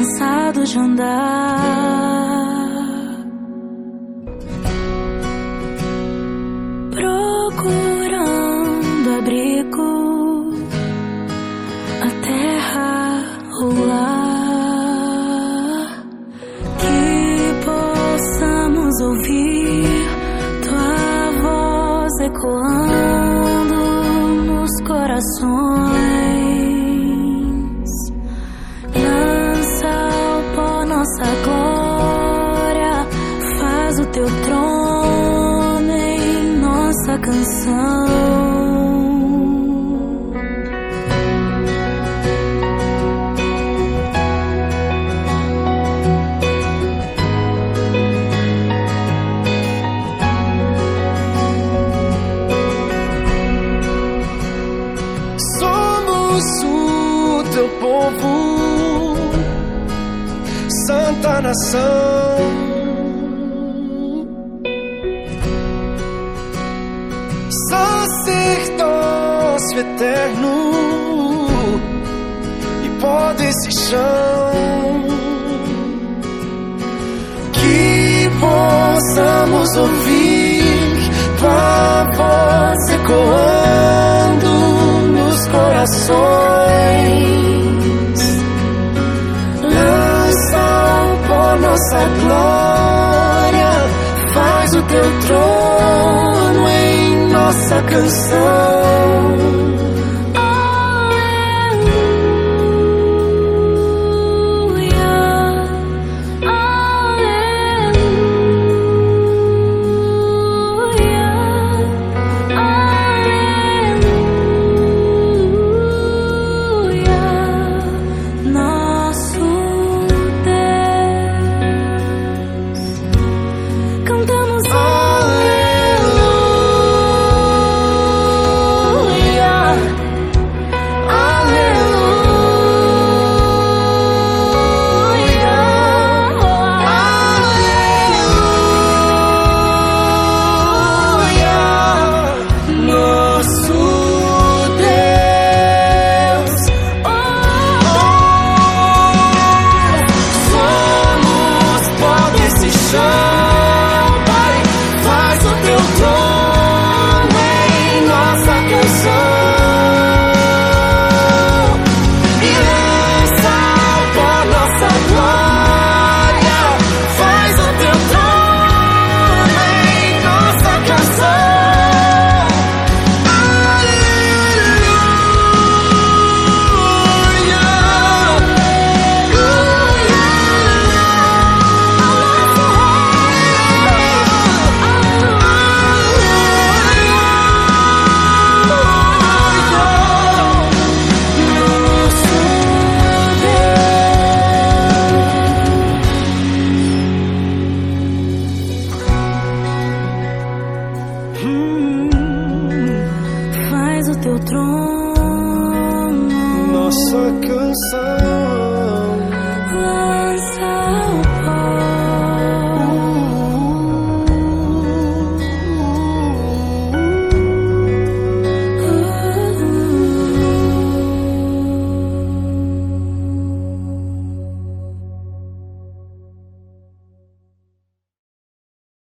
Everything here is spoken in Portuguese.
medo de andar. Procurando abrigo, a terra rolar, que possamos ouvir tua voz ecoando nos corações. Teu trono em nossa canção. Somos o teu povo, santa nação. Eterno e pó desse chão. Que possamos ouvir tua voz ecoando nos corações. Lança o pó nossa glória, faz o teu trono em nossa canção. Nossa canção.